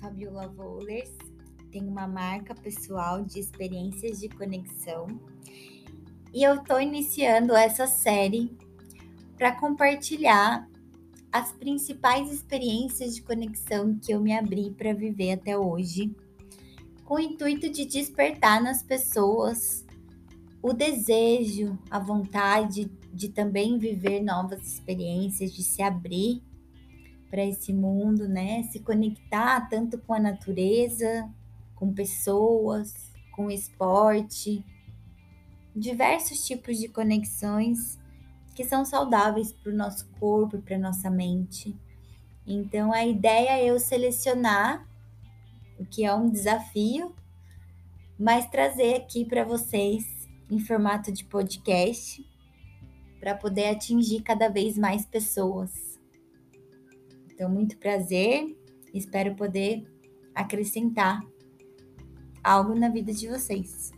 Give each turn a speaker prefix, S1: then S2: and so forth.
S1: Fabiola Vollers, tenho uma marca pessoal de experiências de conexão e eu estou iniciando essa série para compartilhar as principais experiências de conexão que eu me abri para viver até hoje, com o intuito de despertar nas pessoas o desejo, a vontade de também viver novas experiências, de se abrir para esse mundo, né? Se conectar tanto com a natureza, com pessoas, com esporte, diversos tipos de conexões que são saudáveis para o nosso corpo para nossa mente. Então a ideia é eu selecionar o que é um desafio, mas trazer aqui para vocês em formato de podcast para poder atingir cada vez mais pessoas. Então, muito prazer, espero poder acrescentar algo na vida de vocês.